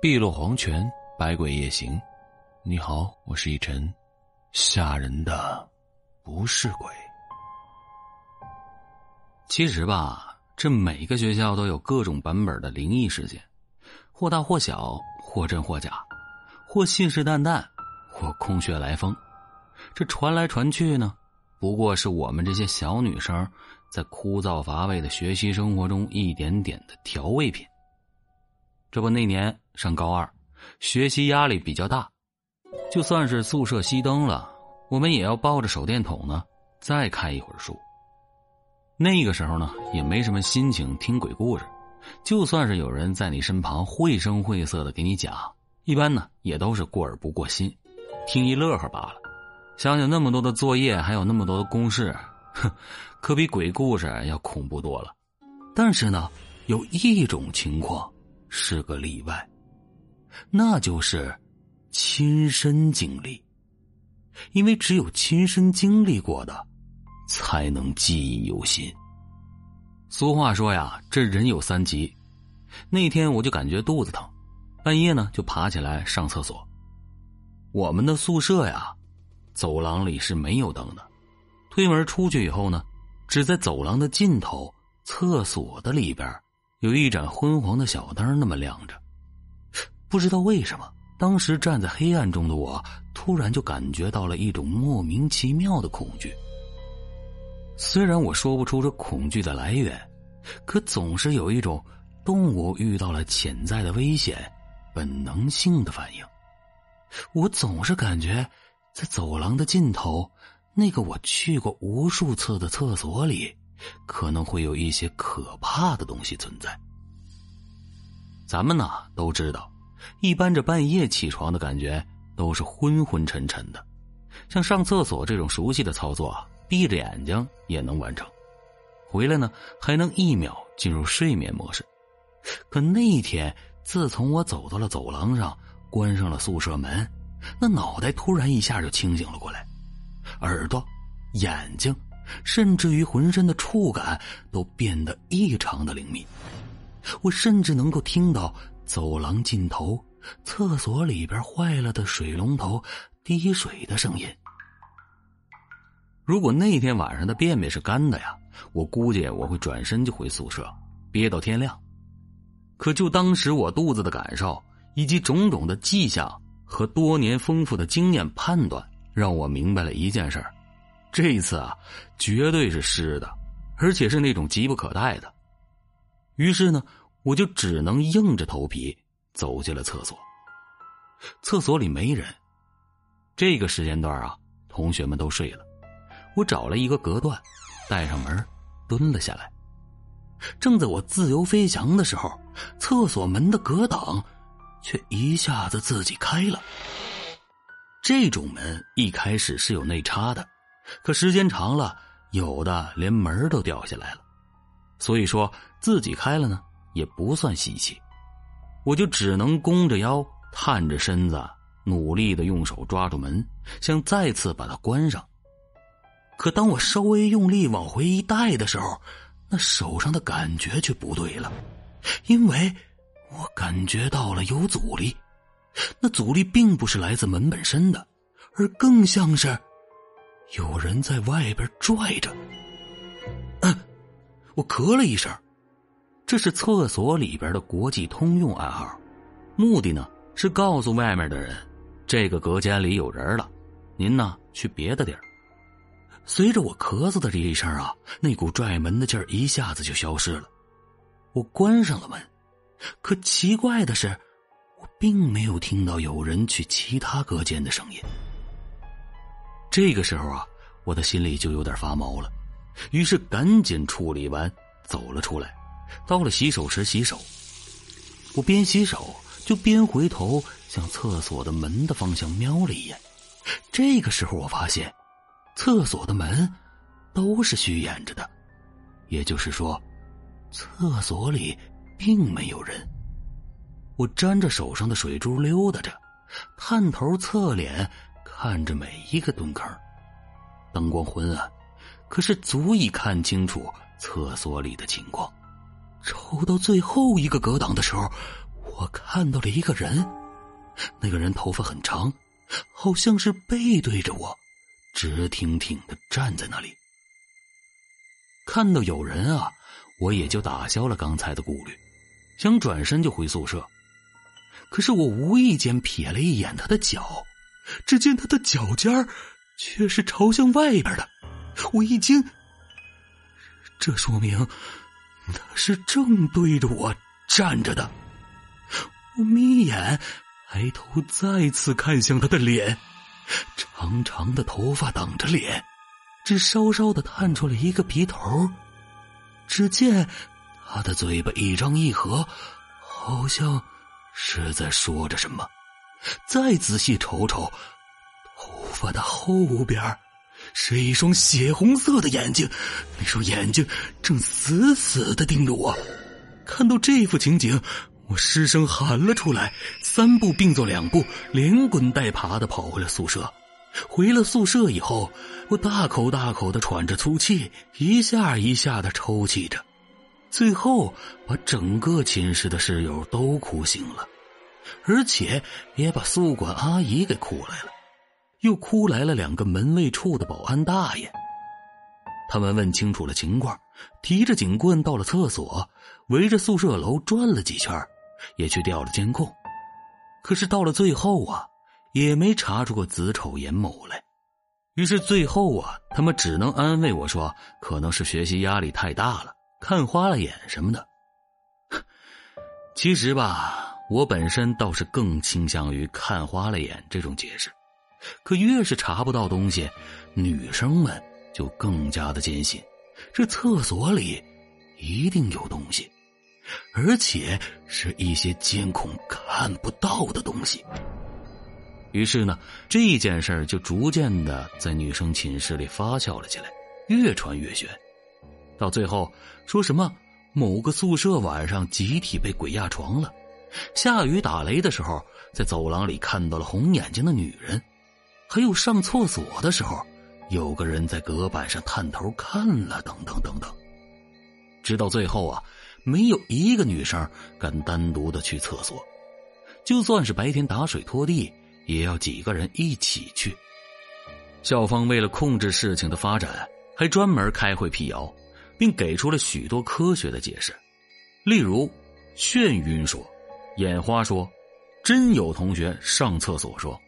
碧落黄泉，百鬼夜行。你好，我是一晨。吓人的不是鬼。其实吧，这每个学校都有各种版本的灵异事件，或大或小，或真或假，或信誓旦旦，或空穴来风。这传来传去呢，不过是我们这些小女生在枯燥乏味的学习生活中一点点的调味品。这不，那年上高二，学习压力比较大，就算是宿舍熄灯了，我们也要抱着手电筒呢，再看一会儿书。那个时候呢，也没什么心情听鬼故事，就算是有人在你身旁绘声绘色的给你讲，一般呢也都是过耳不过心，听一乐呵罢了。想想那么多的作业，还有那么多的公式，哼，可比鬼故事要恐怖多了。但是呢，有一种情况。是个例外，那就是亲身经历，因为只有亲身经历过的，才能记忆犹新。俗话说呀，这人有三急。那天我就感觉肚子疼，半夜呢就爬起来上厕所。我们的宿舍呀，走廊里是没有灯的，推门出去以后呢，只在走廊的尽头，厕所的里边。有一盏昏黄的小灯那么亮着，不知道为什么，当时站在黑暗中的我，突然就感觉到了一种莫名其妙的恐惧。虽然我说不出这恐惧的来源，可总是有一种动物遇到了潜在的危险，本能性的反应。我总是感觉，在走廊的尽头，那个我去过无数次的厕所里。可能会有一些可怕的东西存在。咱们呢都知道，一般这半夜起床的感觉都是昏昏沉沉的，像上厕所这种熟悉的操作，闭着眼睛也能完成，回来呢还能一秒进入睡眠模式。可那天，自从我走到了走廊上，关上了宿舍门，那脑袋突然一下就清醒了过来，耳朵、眼睛。甚至于浑身的触感都变得异常的灵敏，我甚至能够听到走廊尽头厕所里边坏了的水龙头滴水的声音。如果那天晚上的便便是干的呀，我估计我会转身就回宿舍，憋到天亮。可就当时我肚子的感受，以及种种的迹象和多年丰富的经验判断，让我明白了一件事儿。这一次啊，绝对是湿的，而且是那种急不可待的。于是呢，我就只能硬着头皮走进了厕所。厕所里没人，这个时间段啊，同学们都睡了。我找了一个隔断，带上门，蹲了下来。正在我自由飞翔的时候，厕所门的隔挡却一下子自己开了。这种门一开始是有内插的。可时间长了，有的连门都掉下来了，所以说自己开了呢也不算稀奇，我就只能弓着腰、探着身子，努力的用手抓住门，想再次把它关上。可当我稍微用力往回一带的时候，那手上的感觉却不对了，因为我感觉到了有阻力，那阻力并不是来自门本身的，而更像是……有人在外边拽着，嗯，我咳了一声，这是厕所里边的国际通用暗号，目的呢是告诉外面的人，这个隔间里有人了，您呢去别的地儿。随着我咳嗽的这一声啊，那股拽门的劲儿一下子就消失了，我关上了门，可奇怪的是，我并没有听到有人去其他隔间的声音。这个时候啊，我的心里就有点发毛了，于是赶紧处理完，走了出来，到了洗手池洗手。我边洗手就边回头向厕所的门的方向瞄了一眼。这个时候，我发现厕所的门都是虚掩着的，也就是说，厕所里并没有人。我沾着手上的水珠溜达着，探头侧脸。看着每一个蹲坑，灯光昏暗，可是足以看清楚厕所里的情况。抽到最后一个格挡的时候，我看到了一个人，那个人头发很长，好像是背对着我，直挺挺的站在那里。看到有人啊，我也就打消了刚才的顾虑，想转身就回宿舍。可是我无意间瞥了一眼他的脚，只见他的脚尖却是朝向外边的。我一惊，这说明是正对着我站着的。我眯眼，抬头再次看向他的脸，长长的头发挡着脸，只稍稍的探出了一个鼻头。只见他的嘴巴一张一合，好像是在说着什么。再仔细瞅瞅，头发的后边是一双血红色的眼睛，那双眼睛正死死的盯着我。看到这幅情景。我失声喊了出来，三步并作两步，连滚带爬的跑回了宿舍。回了宿舍以后，我大口大口的喘着粗气，一下一下的抽泣着，最后把整个寝室的室友都哭醒了，而且也把宿管阿姨给哭来了，又哭来了两个门卫处的保安大爷。他们问清楚了情况，提着警棍到了厕所，围着宿舍楼转了几圈。也去调了监控，可是到了最后啊，也没查出个子丑寅卯来。于是最后啊，他们只能安慰我说，可能是学习压力太大了，看花了眼什么的。其实吧，我本身倒是更倾向于看花了眼这种解释。可越是查不到东西，女生们就更加的坚信，这厕所里一定有东西。而且是一些监控看不到的东西。于是呢，这件事儿就逐渐的在女生寝室里发酵了起来，越传越玄。到最后，说什么某个宿舍晚上集体被鬼压床了，下雨打雷的时候，在走廊里看到了红眼睛的女人，还有上厕所的时候，有个人在隔板上探头看了，等等等等。直到最后啊。没有一个女生敢单独的去厕所，就算是白天打水拖地，也要几个人一起去。校方为了控制事情的发展，还专门开会辟谣，并给出了许多科学的解释，例如眩晕说、眼花说、真有同学上厕所说、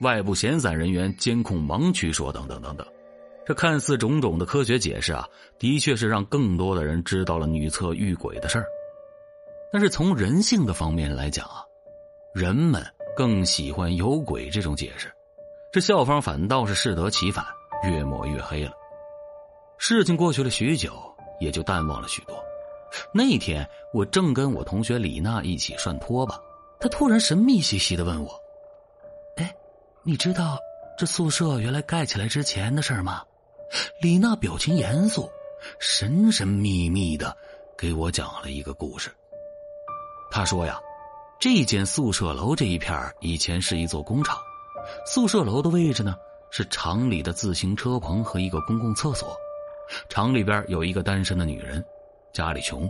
外部闲散人员监控盲区说等等等等。这看似种种的科学解释啊，的确是让更多的人知道了女厕遇鬼的事儿。但是从人性的方面来讲啊，人们更喜欢有鬼这种解释，这校方反倒是适得其反，越抹越黑了。事情过去了许久，也就淡忘了许多。那天我正跟我同学李娜一起涮拖把，她突然神秘兮兮的问我：“，你知道这宿舍原来盖起来之前的事吗？”李娜表情严肃，神神秘秘的给我讲了一个故事。他说呀，这间宿舍楼这一片以前是一座工厂，宿舍楼的位置呢是厂里的自行车棚和一个公共厕所。厂里边有一个单身的女人，家里穷，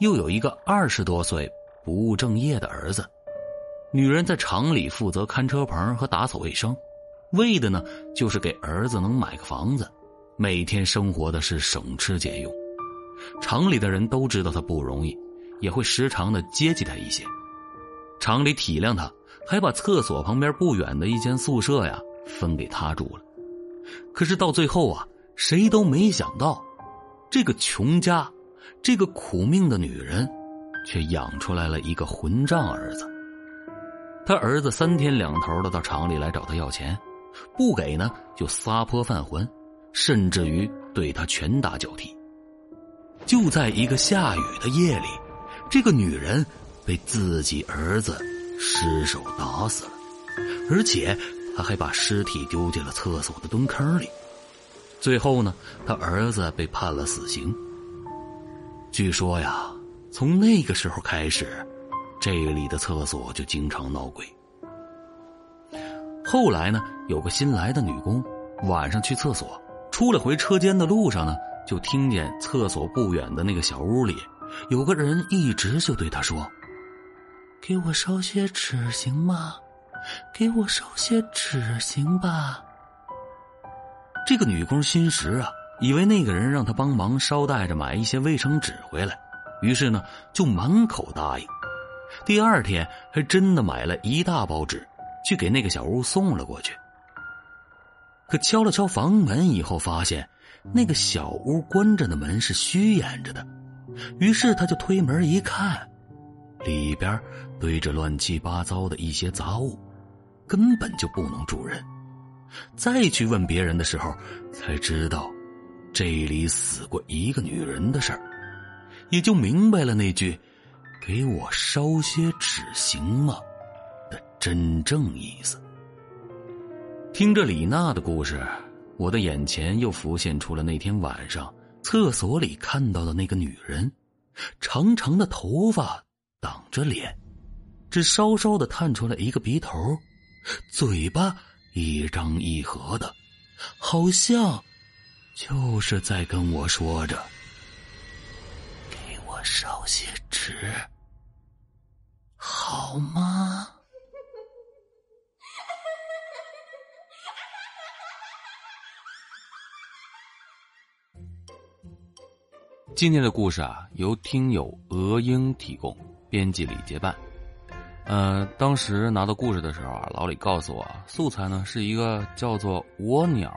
又有一个二十多岁不务正业的儿子。女人在厂里负责看车棚和打扫卫生，为的呢就是给儿子能买个房子。每天生活的是省吃俭用，厂里的人都知道他不容易，也会时常的接济他一些。厂里体谅他，还把厕所旁边不远的一间宿舍呀分给他住了。可是到最后啊，谁都没想到，这个穷家，这个苦命的女人，却养出来了一个混账儿子。他儿子三天两头的到厂里来找他要钱，不给呢就撒泼犯浑。甚至于对他拳打脚踢。就在一个下雨的夜里，这个女人被自己儿子失手打死了，而且他还把尸体丢进了厕所的蹲坑里。最后呢，他儿子被判了死刑。据说呀，从那个时候开始，这里的厕所就经常闹鬼。后来呢，有个新来的女工，晚上去厕所。出了回车间的路上呢，就听见厕所不远的那个小屋里，有个人一直就对她说：“给我烧些纸行吗？给我烧些纸行吧。”这个女工心实啊，以为那个人让她帮忙捎带着买一些卫生纸回来，于是呢就满口答应。第二天还真的买了一大包纸，去给那个小屋送了过去。可敲了敲房门以后，发现那个小屋关着的门是虚掩着的，于是他就推门一看，里边堆着乱七八糟的一些杂物，根本就不能住人。再去问别人的时候，才知道这里死过一个女人的事儿，也就明白了那句“给我烧些纸行吗”的真正意思。听着李娜的故事，我的眼前又浮现出了那天晚上厕所里看到的那个女人，长长的头发挡着脸，只稍稍的探出来一个鼻头，嘴巴。一张一合的，好像就是在跟我说着：“给我烧些纸，好吗？”今天的故事啊，由听友鹅英提供，编辑李结伴。呃，当时拿到故事的时候啊，老李告诉我，素材呢是一个叫做“我鸟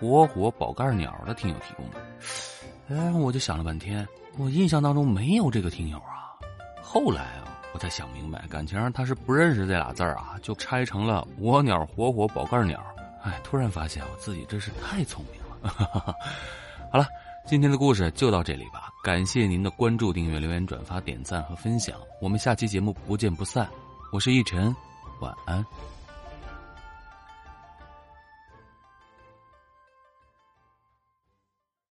活活宝盖鸟”的听友提供的。哎，我就想了半天，我印象当中没有这个听友啊。后来啊，我才想明白，感情他是不认识这俩字儿啊，就拆成了“我鸟活活宝盖鸟”。哎，突然发现我自己真是太聪明了。好了，今天的故事就到这里吧。感谢您的关注、订阅、留言、转发、点赞和分享。我们下期节目不见不散。我是逸晨，晚安。